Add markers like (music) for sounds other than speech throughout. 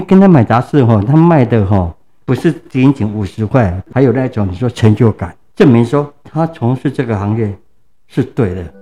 跟他买杂志哈，他卖的哈不是仅仅五十块，还有那种你说成就感，证明说他从事这个行业是对的。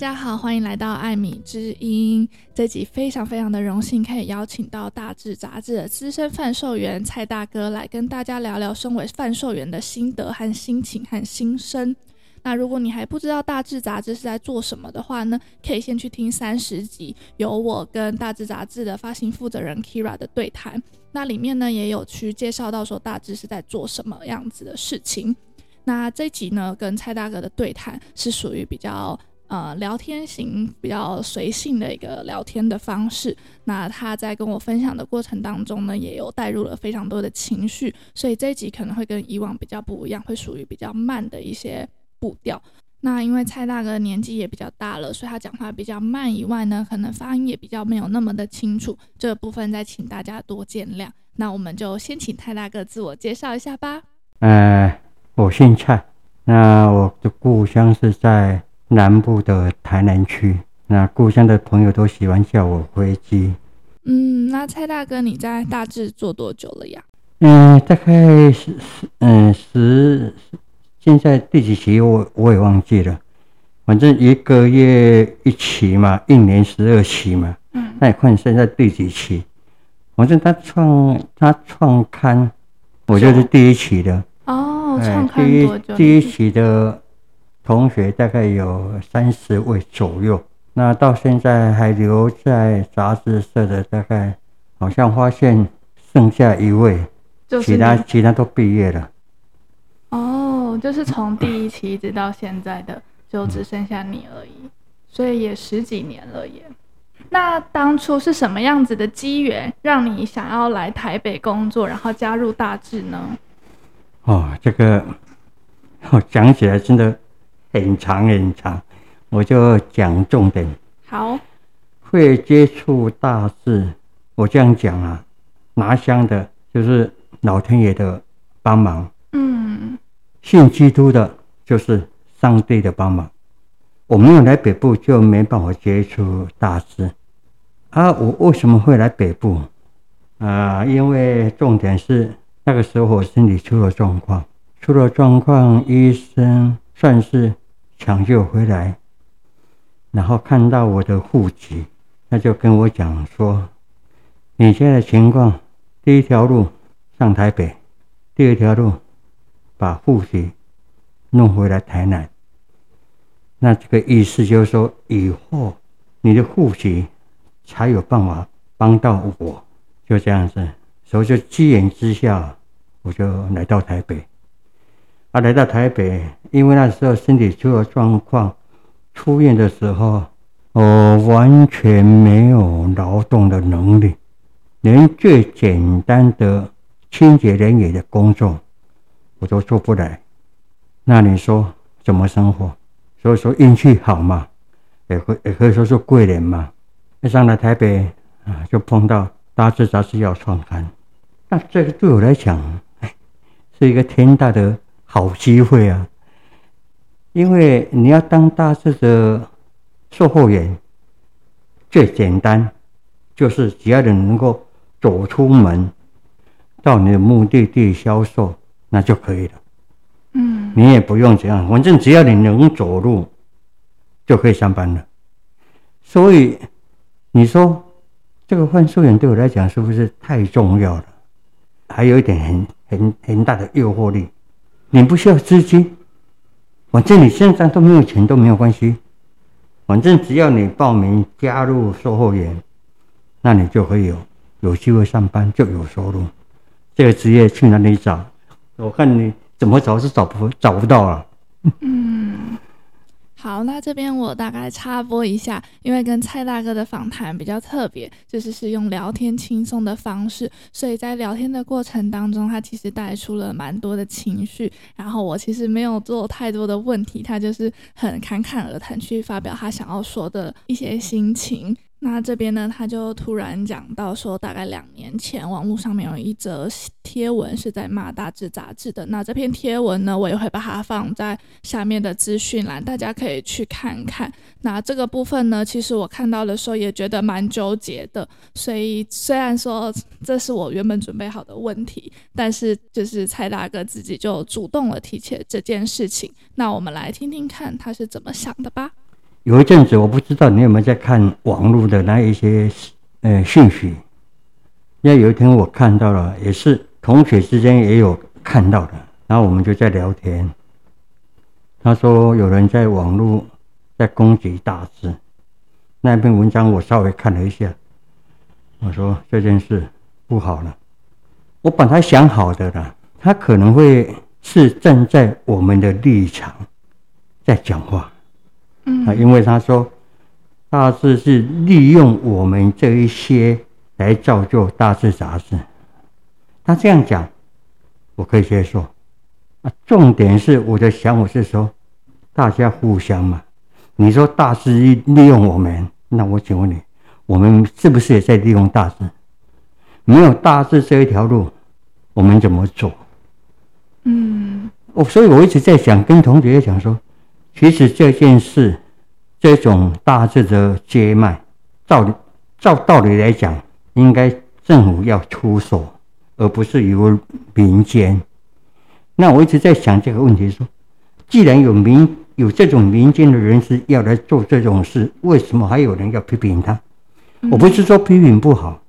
大家好，欢迎来到艾米之音。这集非常非常的荣幸，可以邀请到《大志》杂志的资深贩售员蔡大哥来跟大家聊聊身为贩售员的心得和心情和心声。那如果你还不知道《大志》杂志是在做什么的话呢，可以先去听三十集，有我跟《大志》杂志的发行负责人 Kira 的对谈。那里面呢也有去介绍到说《大志》是在做什么样子的事情。那这集呢跟蔡大哥的对谈是属于比较。呃，聊天型比较随性的一个聊天的方式。那他在跟我分享的过程当中呢，也有带入了非常多的情绪，所以这一集可能会跟以往比较不一样，会属于比较慢的一些步调。那因为蔡大哥年纪也比较大了，所以他讲话比较慢以外呢，可能发音也比较没有那么的清楚。这部分再请大家多见谅。那我们就先请蔡大哥自我介绍一下吧。呃，我姓蔡，那我的故乡是在。南部的台南区，那故乡的朋友都喜欢叫我灰机。嗯，那蔡大哥你在大致做多久了呀？嗯，大概十十嗯十，现在第几期我我也忘记了，反正一个月一期嘛，一年十二期嘛。嗯，那你看现在第几期？反正他创他创刊，我就是第一期的。哦，创刊多久？第一期的。同学大概有三十位左右，那到现在还留在杂志社的，大概好像发现剩下一位，其他其他都毕业了。哦，就是从第一期一直到现在的，就只剩下你而已，所以也十几年了耶。那当初是什么样子的机缘，让你想要来台北工作，然后加入大志呢？哦，这个我讲起来真的。很长很长，我就讲重点。好，会接触大事，我这样讲啊，拿香的就是老天爷的帮忙。嗯，信基督的就是上帝的帮忙。我没有来北部，就没办法接触大事。啊，我为什么会来北部？啊，因为重点是那个时候我身体出了状况，出了状况，医生算是。抢救回来，然后看到我的户籍，他就跟我讲说：“你现在的情况，第一条路上台北，第二条路把户籍弄回来台南。那这个意思就是说，以后你的户籍才有办法帮到我。就这样子，所以就机缘之下，我就来到台北。”啊，来到台北，因为那时候身体出了状况，出院的时候，我完全没有劳动的能力，连最简单的清洁人员的工作我都做不来。那你说怎么生活？所以说运气好嘛，也可也可以说是贵人嘛。一上来台北啊，就碰到大志杂志要创刊，那这个对我来讲，是一个天大的。好机会啊！因为你要当大志的售货员，最简单就是只要你能够走出门到你的目的地销售，那就可以了。嗯，你也不用这样，反正只要你能走路就可以上班了。所以你说这个换售员对我来讲是不是太重要了？还有一点很很很大的诱惑力。你不需要资金，反正你现在都没有钱都没有关系，反正只要你报名加入售货员，那你就可以有有机会上班，就有收入。这个职业去哪里找？我看你怎么找是找不找不到了。好，那这边我大概插播一下，因为跟蔡大哥的访谈比较特别，就是是用聊天轻松的方式，所以在聊天的过程当中，他其实带出了蛮多的情绪。然后我其实没有做太多的问题，他就是很侃侃而谈去发表他想要说的一些心情。那这边呢，他就突然讲到说，大概两年前，网络上面有一则贴文是在骂《大志》杂志的。那这篇贴文呢，我也会把它放在下面的资讯栏，大家可以去看看。那这个部分呢，其实我看到的时候也觉得蛮纠结的。所以虽然说这是我原本准备好的问题，但是就是蔡大哥自己就主动了提起这件事情。那我们来听听看他是怎么想的吧。有一阵子，我不知道你有没有在看网络的那一些呃讯息。因为有一天我看到了，也是同学之间也有看到的，然后我们就在聊天。他说有人在网络在攻击大师，那篇文章我稍微看了一下，我说这件事不好了。我本来想好的了，他可能会是站在我们的立场在讲话。啊，因为他说，大志是利用我们这一些来造就大事杂志，他这样讲，我可以接受。啊，重点是我的想法是说，大家互相嘛。你说大志利利用我们，那我请问你，我们是不是也在利用大志？没有大志这一条路，我们怎么走？嗯，我所以我一直在想，跟同学讲说。其实这件事，这种大致的接脉，照理照道理来讲，应该政府要出手，而不是由民间。那我一直在想这个问题：说，既然有民有这种民间的人士要来做这种事，为什么还有人要批评他？我不是说批评不好，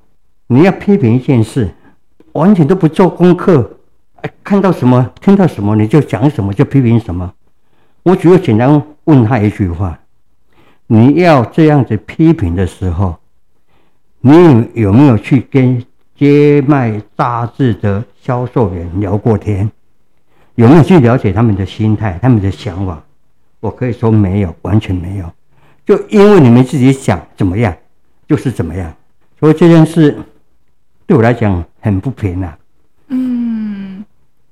你要批评一件事，完全都不做功课，哎，看到什么听到什么你就讲什么，就批评什么。我只有简单问他一句话：你要这样子批评的时候，你有有没有去跟接卖杂志的销售员聊过天？有没有去了解他们的心态、他们的想法？我可以说没有，完全没有。就因为你们自己想怎么样，就是怎么样。所以这件事对我来讲很不平啊。嗯，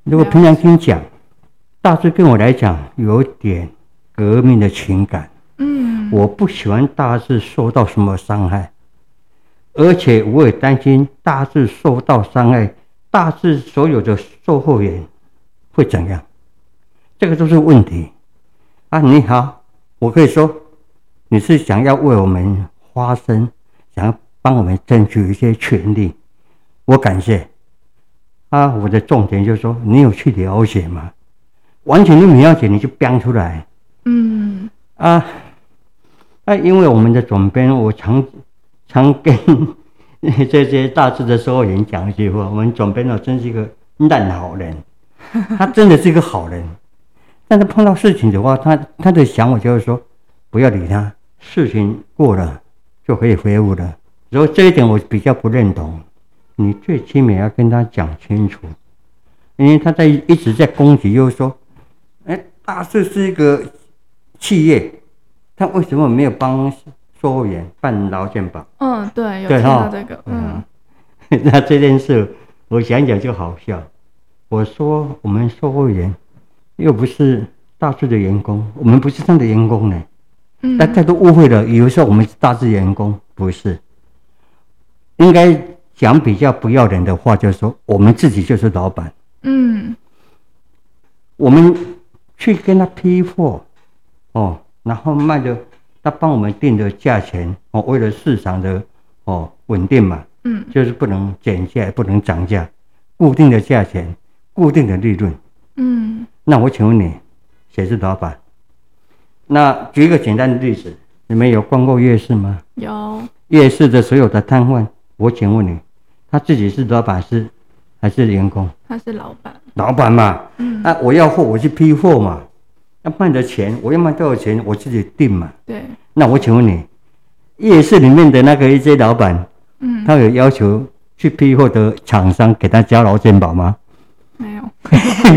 如果平常听讲。大致跟我来讲有点革命的情感，嗯，我不喜欢大致受到什么伤害，而且我也担心大致受到伤害，大致所有的售后员会怎样？这个都是问题啊！你好，我可以说你是想要为我们发声，想要帮我们争取一些权利，我感谢啊！我的重点就是说，你有去了解吗？完全都没了解，你就编出来。嗯啊，啊，因为我们的总编，我常常跟这些大志的售货员讲一句话：我们总编呢，真是一个烂好人。(laughs) 他真的是一个好人，但是碰到事情的话，他他的想法就是说，不要理他，事情过了就可以恢复了。然后这一点我比较不认同。你最起码要跟他讲清楚，因为他在一直在攻击，就是说。哎，大志是一个企业，他为什么没有帮售货员办劳健保？嗯，对，有听到这个。嗯，(laughs) 那这件事我想想就好笑。我说我们售货员又不是大志的员工，我们不是他的员工呢。嗯，大家都误会了，以为说我们是大致员工，不是。应该讲比较不要脸的话，就是说我们自己就是老板。嗯，我们。去跟他批货，哦，然后卖的，他帮我们定的价钱，哦，为了市场的哦稳定嘛，嗯，就是不能减价，不能涨价，固定的价钱，固定的利润，嗯，那我请问你，谁是老板？那举一个简单的例子，你们有逛过夜市吗？有。夜市的所有的摊贩，我请问你，他自己是老板是还是员工？他是老板。老板嘛，嗯，啊，我要货，我去批货嘛，要卖的钱，我要卖多少钱，我自己定嘛。对。那我请问你，夜市里面的那个一些老板，嗯，他有要求去批货的厂商给他交劳健保吗？没有。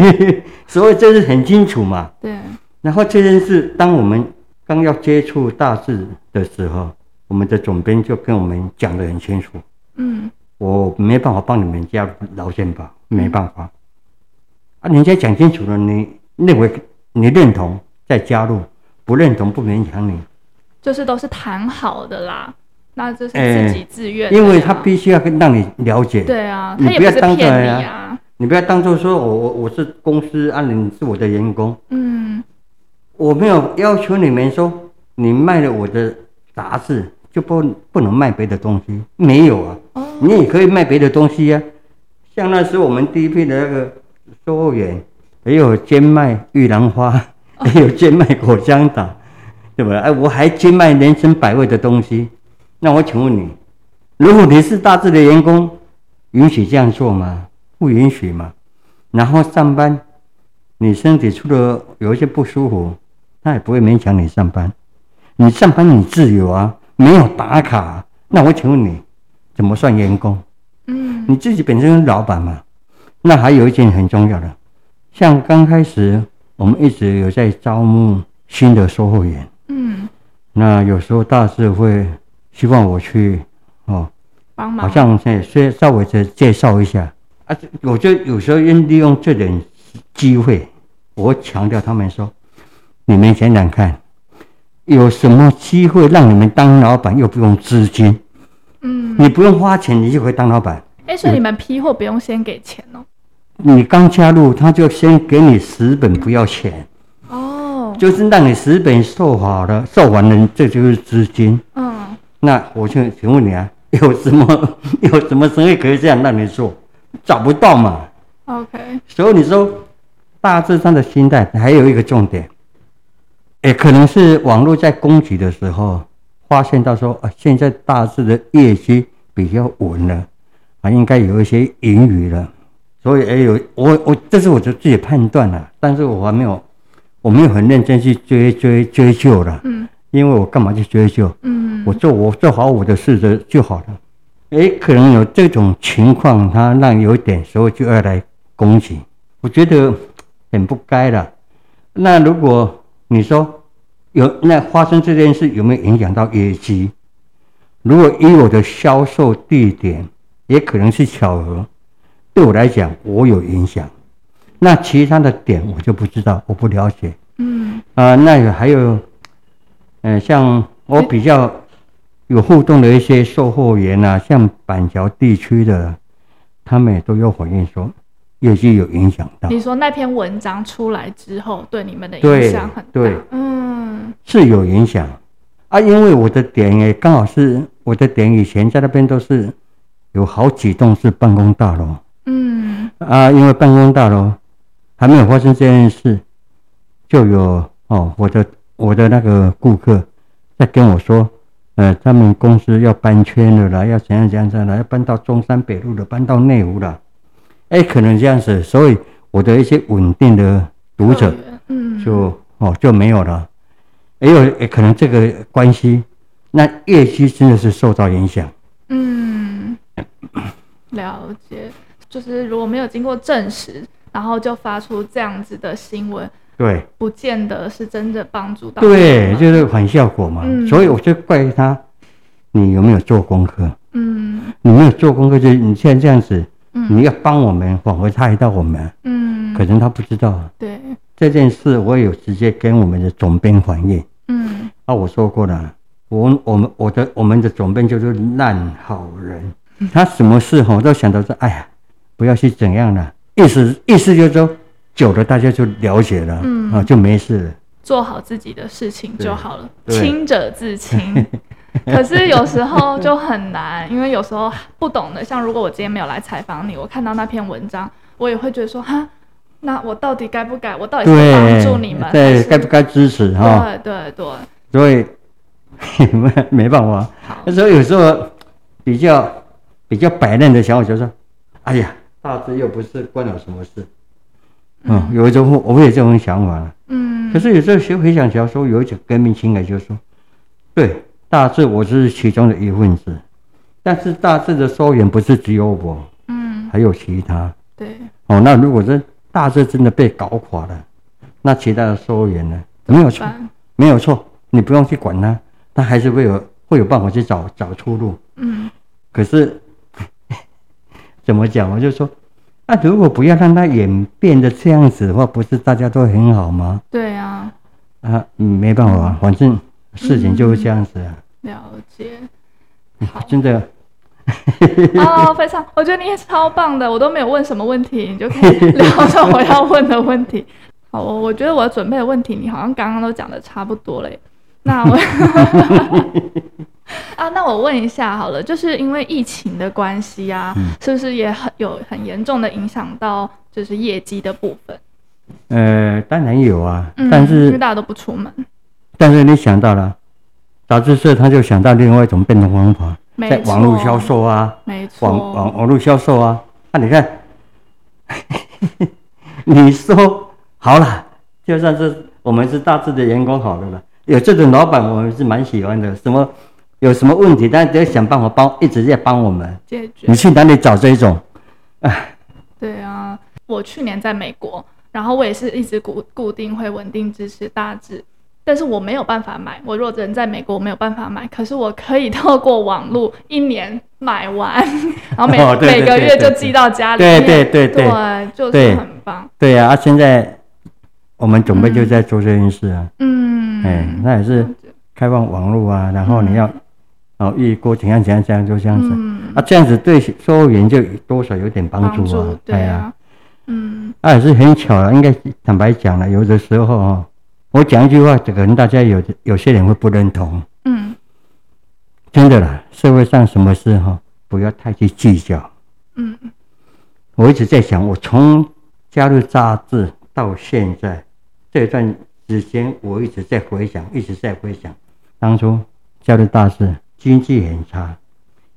(laughs) 所以这是很清楚嘛。对。然后这件事，当我们刚要接触大致的时候，我们的总编就跟我们讲得很清楚。嗯。我没办法帮你们加劳健保，没办法。啊，人家讲清楚了，你认为你认同再加入，不认同不勉强你，就是都是谈好的啦。那这是自己自愿、欸，因为他必须要跟让你了解。对啊，你不要当做呀，你不要当做说我我我是公司啊，你是我的员工。嗯，我没有要求你们说你卖了我的杂志就不不能卖别的东西，没有啊。哦，你也可以卖别的东西呀、啊，像那时候我们第一批的那个售货员，也有兼卖玉兰花，也有兼卖果香糖，对吧？哎，我还兼卖人生百味的东西。那我请问你，如果你是大致的员工，允许这样做吗？不允许吗？然后上班，你身体出了有一些不舒服，他也不会勉强你上班。你上班你自由啊，没有打卡。那我请问你，怎么算员工？嗯，你自己本身是老板嘛。那还有一件很重要的。像刚开始，我们一直有在招募新的售货员。嗯，那有时候大致会希望我去哦，帮忙，好像在先稍微再介绍一下啊。我就有时候用利用这点机会，我强调他们说：你们想想看，有什么机会让你们当老板又不用资金？嗯，你不用花钱，你就可以当老板。哎，所以你们批货不用先给钱哦。你刚加入，他就先给你十本不要钱，哦，就是让你十本售好了，售完了，这就是资金。嗯，那我就请问你啊，(laughs) 有什么 (laughs) 有什么生意可以这样让你做？找不到嘛。OK。所以你说大致上的心态还有一个重点，也可能是网络在攻击的时候发现到说啊，现在大致的业绩比较稳了，啊，应该有一些盈余了。所以，也有，我我这是我的自己判断了，但是我还没有，我没有很认真去追追追究了，嗯，因为我干嘛去追究？嗯，我做我做好我的事的就好了。哎，可能有这种情况，他让有一点时候就要来攻击，我觉得很不该了。那如果你说有那发生这件事，有没有影响到业绩？如果以我的销售地点，也可能是巧合。对我来讲，我有影响，那其他的点我就不知道，我不了解。嗯啊、呃，那还有，嗯、呃，像我比较有互动的一些售货员啊，像板桥地区的，他们也都有回应说，业绩有影响到。你说那篇文章出来之后，对你们的影响很大？对，对嗯，是有影响。啊，因为我的点也刚好是我的点，以前在那边都是有好几栋是办公大楼。嗯。啊，因为办公大楼还没有发生这件事，就有哦，我的我的那个顾客在跟我说，呃，他们公司要搬圈了啦，要怎样怎样怎样，要搬到中山北路了，搬到内湖了，哎，可能这样子，所以我的一些稳定的读者，嗯，就哦就没有了，也有也可能这个关系，那业绩真的是受到影响，嗯，了解。就是如果没有经过证实，然后就发出这样子的新闻，对，不见得是真的帮助到。对，就是反效果嘛。嗯，所以我就怪他，你有没有做功课？嗯，你没有做功课，就你现在这样子，嗯，你要帮我们挽回他一道我们，嗯，可能他不知道。对，这件事我有直接跟我们的总编反映。嗯，啊，我说过了，我我们我的我们的总编就是烂好人，他什么事哈都想到说，哎呀。不要去怎样了，意思意思就是说，久了大家就了解了，嗯啊，就没事了，做好自己的事情就好了，清者自清。(laughs) 可是有时候就很难，因为有时候不懂的，像如果我今天没有来采访你，我看到那篇文章，我也会觉得说，哈，那我到底该不该？我到底是帮助你们，对，该不该支持哈？对对对，所以没 (laughs) 没办法。好，所以有时候比较比较摆烂的想法就是说，哎呀。大致又不是关我什么事，嗯，有一种我会有这种想法了，嗯，可是有时候学回想起来说，有一种革命情感，就是说，对，大致我是其中的一份子，但是大致的收员不是只有我，嗯，还有其他，对，哦，那如果是大致真的被搞垮了，那其他的收员呢？没有错，没有错，你不用去管他，他还是会有会有办法去找找出路，嗯，可是。(laughs) 怎么讲？我就说，那、啊、如果不要让它演变的这样子的话，不是大家都很好吗？对啊，啊，没办法，反正事情就是这样子啊。了解。好，真的。哦，非常，我觉得你也超棒的，我都没有问什么问题，你就可以聊到我要问的问题。好，我我觉得我准备的问题，你好像刚刚都讲的差不多嘞。那我 (laughs) 啊，那我问一下好了，就是因为疫情的关系啊，嗯、是不是也很有很严重的影响到就是业绩的部分？呃，当然有啊，嗯、但是因为大家都不出门。但是你想到了杂志社，他就想到另外一种变通方法。在网络销售啊，没错，网网网络销售啊，那、啊、你看，(laughs) 你说好了，就算是我们是大致的员工好了啦，有这种老板，我们是蛮喜欢的。什么有什么问题，大家都要想办法帮，一直在帮我们解决。你去哪里找这种？哎，对啊，我去年在美国，然后我也是一直固固定会稳定支持大致。但是我没有办法买，我若人在美国，我没有办法买。可是我可以透过网络 (laughs) 一年买完，(laughs) 然后每、每个月就寄到家里面。对对对对，对，就是很棒。对呀，啊，现在我们准备就在做这件事啊。嗯。哎，那也是开放网络啊，然后你要哦预过怎样怎样怎样就这样子、嗯、啊，这样子对售货员就多少有点帮助啊。助对啊。嗯。那，也是很巧了，应该坦白讲了，有的时候哦。我讲一句话，可能大家有有些人会不认同。嗯，真的啦，社会上什么事哈，不要太去计较。嗯，我一直在想，我从加入杂志到现在这段时间，我一直在回想，一直在回想，当初加入大志，经济很差，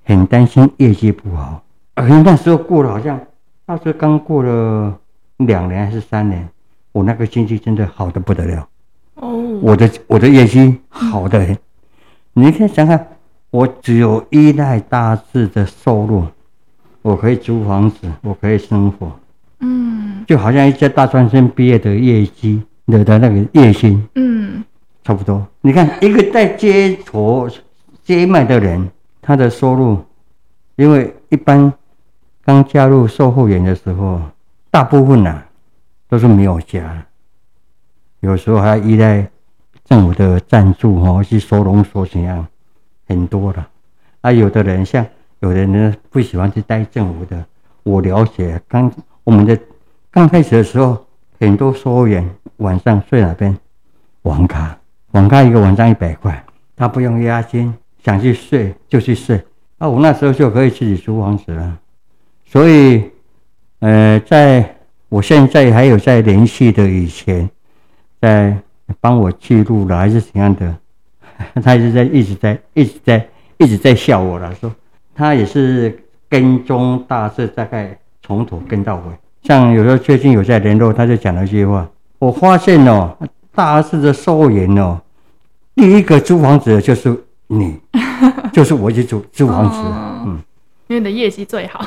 很担心业绩不好，而那时候过了好像，那时候刚过了两年还是三年，我那个经济真的好的不得了。哦，我的我的业绩好的很，嗯、你可以想想，我只有依赖大志的收入，我可以租房子，我可以生活，嗯，就好像一些大专生毕业的业绩的的那个月薪，嗯，差不多。你看一个在街头街卖的人，他的收入，因为一般刚加入售货员的时候，大部分呐、啊、都是没有家。有时候还要依赖政府的赞助哦，去收容所怎样，很多的。啊，有的人像有的人不喜欢去待政府的。我了解，刚我们的刚开始的时候，很多售货员晚上睡哪边？网咖，网咖一个晚上一百块，他不用押金，想去睡就去睡。啊，我那时候就可以自己租房子了。所以，呃，在我现在还有在联系的以前。在帮我记录了还是怎样的？(laughs) 他一直在一直在一直在一直在笑我了，说他也是跟踪大事，大概从头跟到尾。像有时候最近有在联络，他就讲了一句话：我发现哦，大志的售货员哦，第一个租房子的就是你，(laughs) 就是我去租租房子。嗯，因为你的业绩最好。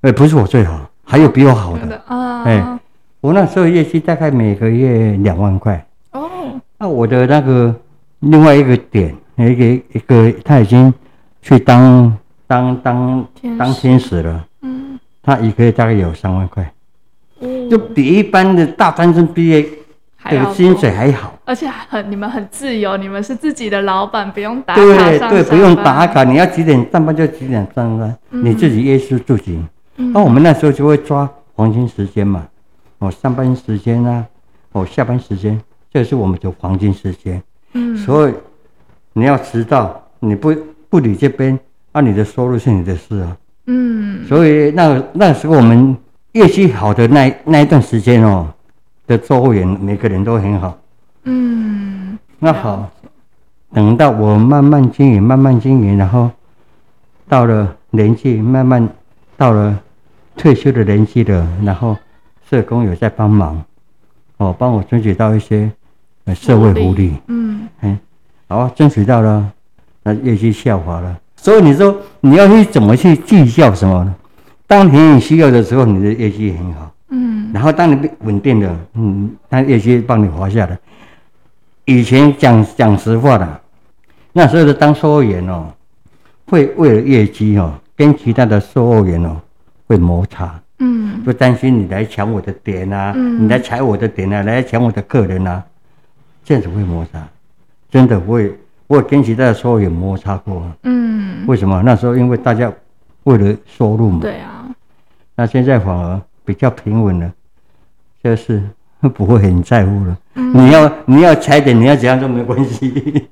哎，不是我最好，还有比我好的啊。哎。我那时候业绩大概每个月两万块哦。那我的那个另外一个点，一个一个他已经去当当当当天使了。嗯。他一个月大概有三万块，就比一般的大专生毕业的薪水还好。而且很你们很自由，你们是自己的老板，不用打卡对对，不用打卡，你要几点上班就几点上班，你自己约束住行。那我们那时候就会抓黄金时间嘛。哦，上班时间啊，哦，下班时间，这是我们的黄金时间。嗯，所以你要迟到，你不不理这边，那、啊、你的收入是你的事啊。嗯，所以那那时候我们业绩好的那那一段时间哦，的售货员每个人都很好。嗯，那好，等到我慢慢经营，慢慢经营，然后到了年纪，慢慢到了退休的年纪了，然后。社工有在帮忙，哦，帮我争取到一些呃社会福利，嗯，哎，好，争取到了，那业绩下滑了。所以你说你要去怎么去计较什么呢？当你需要的时候，你的业绩很好，嗯，然后当你稳定了，嗯，他业绩帮你滑下来。以前讲讲实话的，那时候的当售货员哦，会为了业绩哦，跟其他的售货员哦会摩擦。嗯，不担心你来抢我的点啊，嗯、你来踩我的点啊，来抢我的客人啊，这样子会摩擦，真的会我跟其他的时候有摩擦过。嗯，为什么？那时候因为大家为了收入嘛。对啊。那现在反而比较平稳了，就是 (laughs) 不会很在乎了。嗯、你要你要踩点，你要怎样都没关系。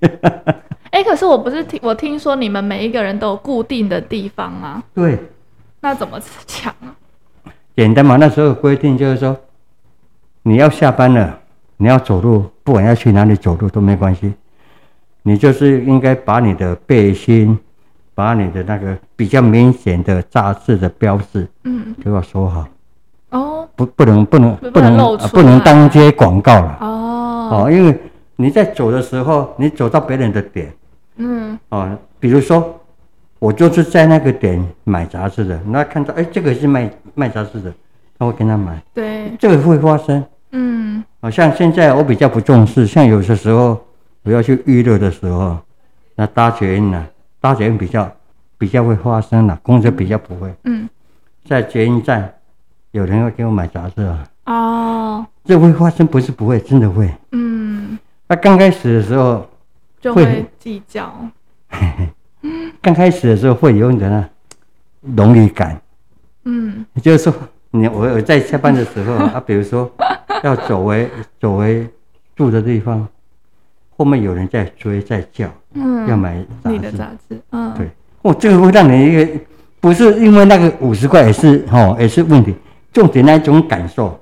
哎、欸，可是我不是听我听说你们每一个人都有固定的地方吗？对。那怎么抢啊？简单嘛，那时候规定就是说，你要下班了，你要走路，不管要去哪里走路都没关系，你就是应该把你的背心。把你的那个比较明显的杂志的标志，嗯，都要收好。哦，不，不能，不能，不能不能当街广告了。哦，哦，因为你在走的时候，你走到别人的点，嗯，哦，比如说我就是在那个点买杂志的，那看到哎，这个是卖卖杂志的，他会跟他买。对，这个会发生。嗯，好像现在我比较不重视，像有些时候我要去娱乐的时候，那搭捷运呢？搭捷运比较比较会发生了，公车比较不会。嗯，在捷运站有人会给我买杂志啊。哦，这会发生，不是不会，真的会。嗯，那刚开始的时候就会计较。(laughs) 刚开始的时候会有点呢，荣誉感。嗯，就是说你我我在下班的时候啊，比如说要走回走回住的地方。后面有人在追，在叫，嗯，要买你的杂志，嗯，对，哦，这个会让你一个，不是因为那个五十块，也是哦，也是问题，重点那一种感受，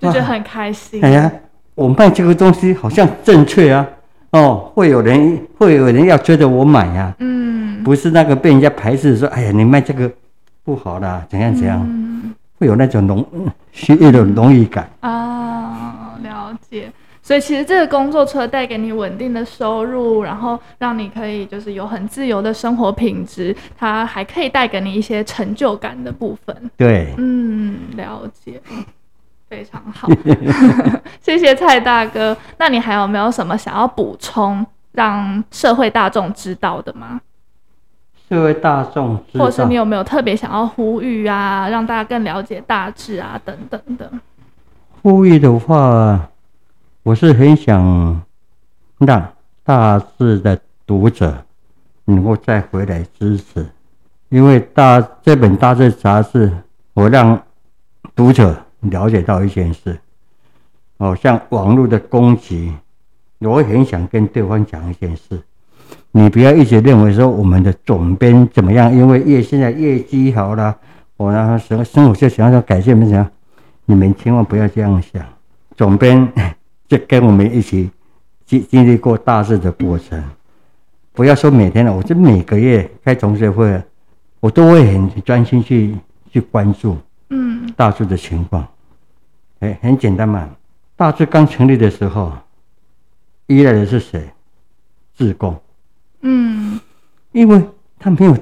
就觉得很开心。哎呀，我卖这个东西好像正确啊，哦，会有人会有人要追着我买呀，嗯，不是那个被人家排斥说，哎呀，你卖这个不好啦，怎样怎样，嗯，会有那种荣，是一种荣誉感。啊，了解。所以其实这个工作除了带给你稳定的收入，然后让你可以就是有很自由的生活品质，它还可以带给你一些成就感的部分。对，嗯，了解，非常好，(laughs) 谢谢蔡大哥。那你还有没有什么想要补充，让社会大众知道的吗？社会大众知道，或是你有没有特别想要呼吁啊，让大家更了解大志啊等等的？呼吁的话。我是很想让大志的读者能够再回来支持，因为大这本大志杂志，我让读者了解到一件事，哦，像网络的攻击，我很想跟对方讲一件事，你不要一直认为说我们的总编怎么样，因为业现在业绩好了，我呢生生活就想要改变怎么样，你们千万不要这样想，总编。就跟我们一起经经历过大志的过程，不要说每天了，我就每个月开同学会，我都会很专心去去关注，嗯，大志的情况。哎，很简单嘛，大志刚成立的时候，依赖的是谁？自贡，嗯，因为他没有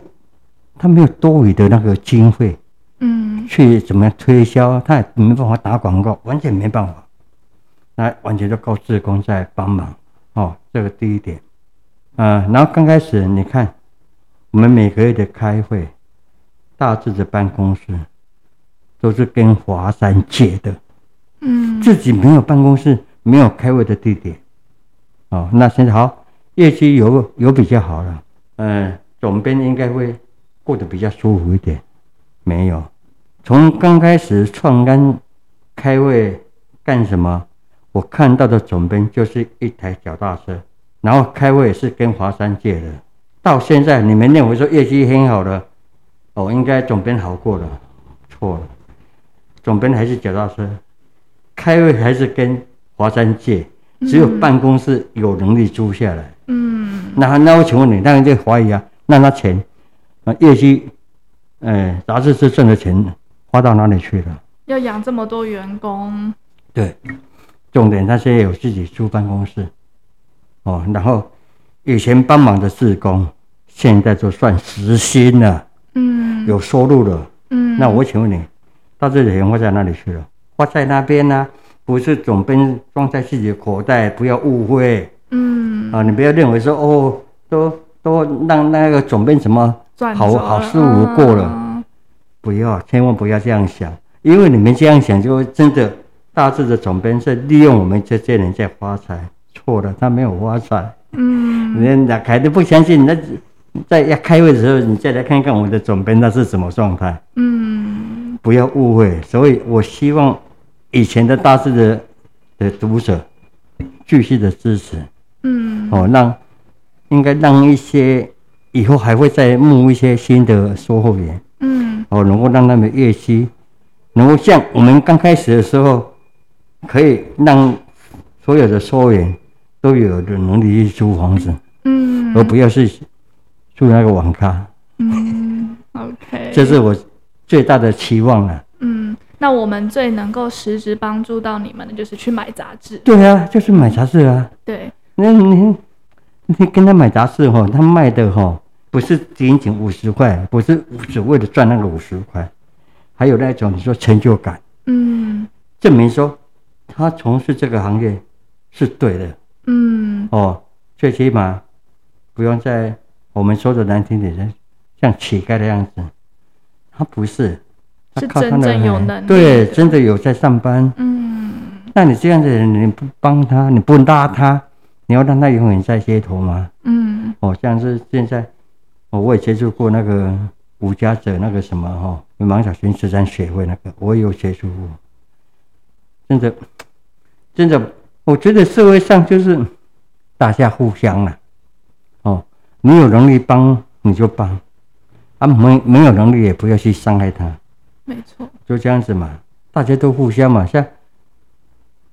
他没有多余的那个经费，嗯，去怎么样推销，他也没办法打广告，完全没办法。那完全就靠志工在帮忙，哦，这个第一点，啊、呃，然后刚开始你看，我们每个月的开会，大致的办公室都是跟华山借的，嗯，自己没有办公室，没有开会的地点，哦，那现在好，业绩有有比较好了，嗯、呃，总编应该会过得比较舒服一点，没有，从刚开始创刊开会干什么？我看到的总编就是一台脚踏车，然后开会也是跟华山借的。到现在你们认为说业绩很好了，哦，应该总编好过了，错了，总编还是脚踏车，开会还是跟华山借，只有办公室有能力租下来。嗯，那那我请问你，那人就怀疑啊，那他钱啊业绩，哎，杂志社挣的钱花到哪里去了？要养这么多员工？对。重点，那些有自己租办公室，哦，然后以前帮忙的志工，现在就算实薪了，嗯，有收入了，嗯，那我请问你，到这里钱花在哪里去了？花在那边呢、啊？不是总编装在自己的口袋，不要误会，嗯，啊，你不要认为说哦，都都让那个总编什么好好事无过了，嗯、不要，千万不要这样想，因为你们这样想，就真的。大志的总编是利用我们这些人在发财，错了，他没有发财。嗯，人家凯都不相信，那在要开会的时候，你再来看看我们的总编那是什么状态？嗯，不要误会。所以我希望以前的大志的的读者继续的支持。嗯，哦，让应该让一些以后还会再募一些新的售货员。嗯，哦，能够让他们业绩能够像我们刚开始的时候，可以让所有的售货员。都有的能力去租房子，嗯，而不要是住那个网咖，嗯，(laughs) OK，这是我最大的期望了。嗯，那我们最能够实质帮助到你们的，就是去买杂志。对啊，就是买杂志啊。对，那你你跟他买杂志哈，他卖的哈不是仅仅五十块，不是只为了赚那个五十块，还有那种你说成就感，嗯，证明说他从事这个行业是对的。嗯哦，最起码不用在我们说的难听点，像像乞丐的样子，他不是，他靠他的是真正有能力，对，真的有在上班。嗯，那你这样的人，你不帮他，你不拉他，你要让他永远在街头吗？嗯，哦，像是现在，哦，我也接触过那个无家者那个什么哈，盲小群慈善协会那个，我也有接触过，真的，真的。我觉得社会上就是大家互相啊，哦，你有能力帮你就帮，啊没没有能力也不要去伤害他，没错，就这样子嘛，大家都互相嘛。像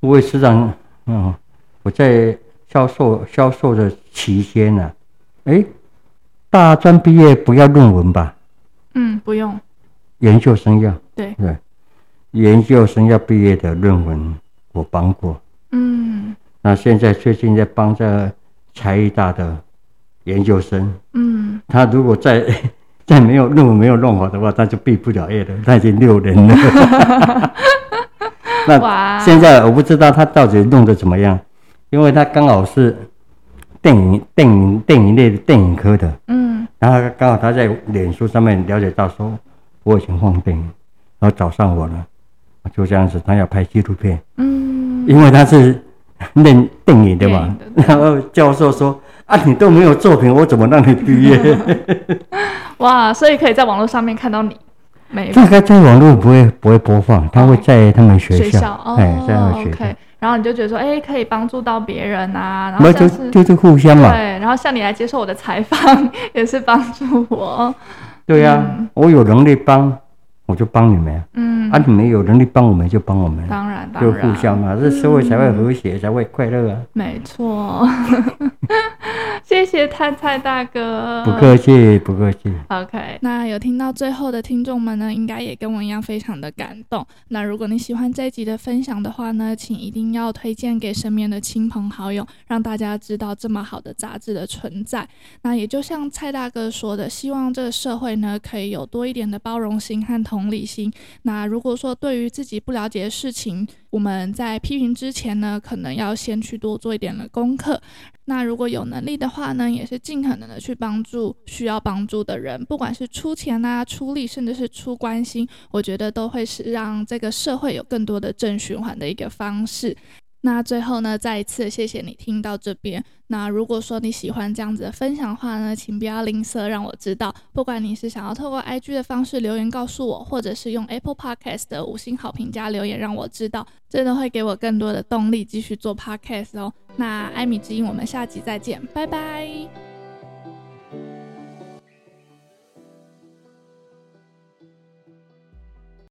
我也时常，嗯，我在销售销售的期间呢，哎，大专毕业不要论文吧？嗯，不用。研究生要。对对，研究生要毕业的论文我帮过。嗯，那现在最近在帮着财艺大的研究生，嗯，他如果再再 (laughs) 没有论文没有弄好的话，他就毕不了业了。他已经六年了，(laughs) 那现在我不知道他到底弄得怎么样，因为他刚好是电影电影电影类电影科的，嗯，然后刚好他在脸书上面了解到说我已经放电影，然后找上我了，就这样子，他要拍纪录片，嗯。因为他是练电影的嘛，然后教授说：“啊，你都没有作品，我怎么让你毕业？” (laughs) 哇，所以可以在网络上面看到你，没？大概在网络不会不会播放，他会在他们学校，学校哎，在他们学校。然后你就觉得说，哎，可以帮助到别人啊，然后就就是互相嘛。对，然后像你来接受我的采访，(laughs) 也是帮助我。对呀、我有能力帮。我就帮你们，嗯，啊，你们有能力帮我们就帮我们，当然，当然，就互相嘛，这社会才会和谐，才会快乐啊。没错，谢谢菜菜大哥，不客气，不客气。OK，那有听到最后的听众们呢，应该也跟我一样非常的感动。那如果你喜欢这一集的分享的话呢，请一定要推荐给身边的亲朋好友，让大家知道这么好的杂志的存在。那也就像蔡大哥说的，希望这个社会呢，可以有多一点的包容心和。同理心。那如果说对于自己不了解的事情，我们在批评之前呢，可能要先去多做一点的功课。那如果有能力的话呢，也是尽可能的去帮助需要帮助的人，不管是出钱啊、出力，甚至是出关心，我觉得都会是让这个社会有更多的正循环的一个方式。那最后呢，再一次谢谢你听到这边。那如果说你喜欢这样子的分享的话呢，请不要吝啬让我知道。不管你是想要透过 IG 的方式留言告诉我，或者是用 Apple Podcast 的五星好评加留言让我知道，真的会给我更多的动力继续做 Podcast 哦。那艾米之音，我们下集再见，拜拜。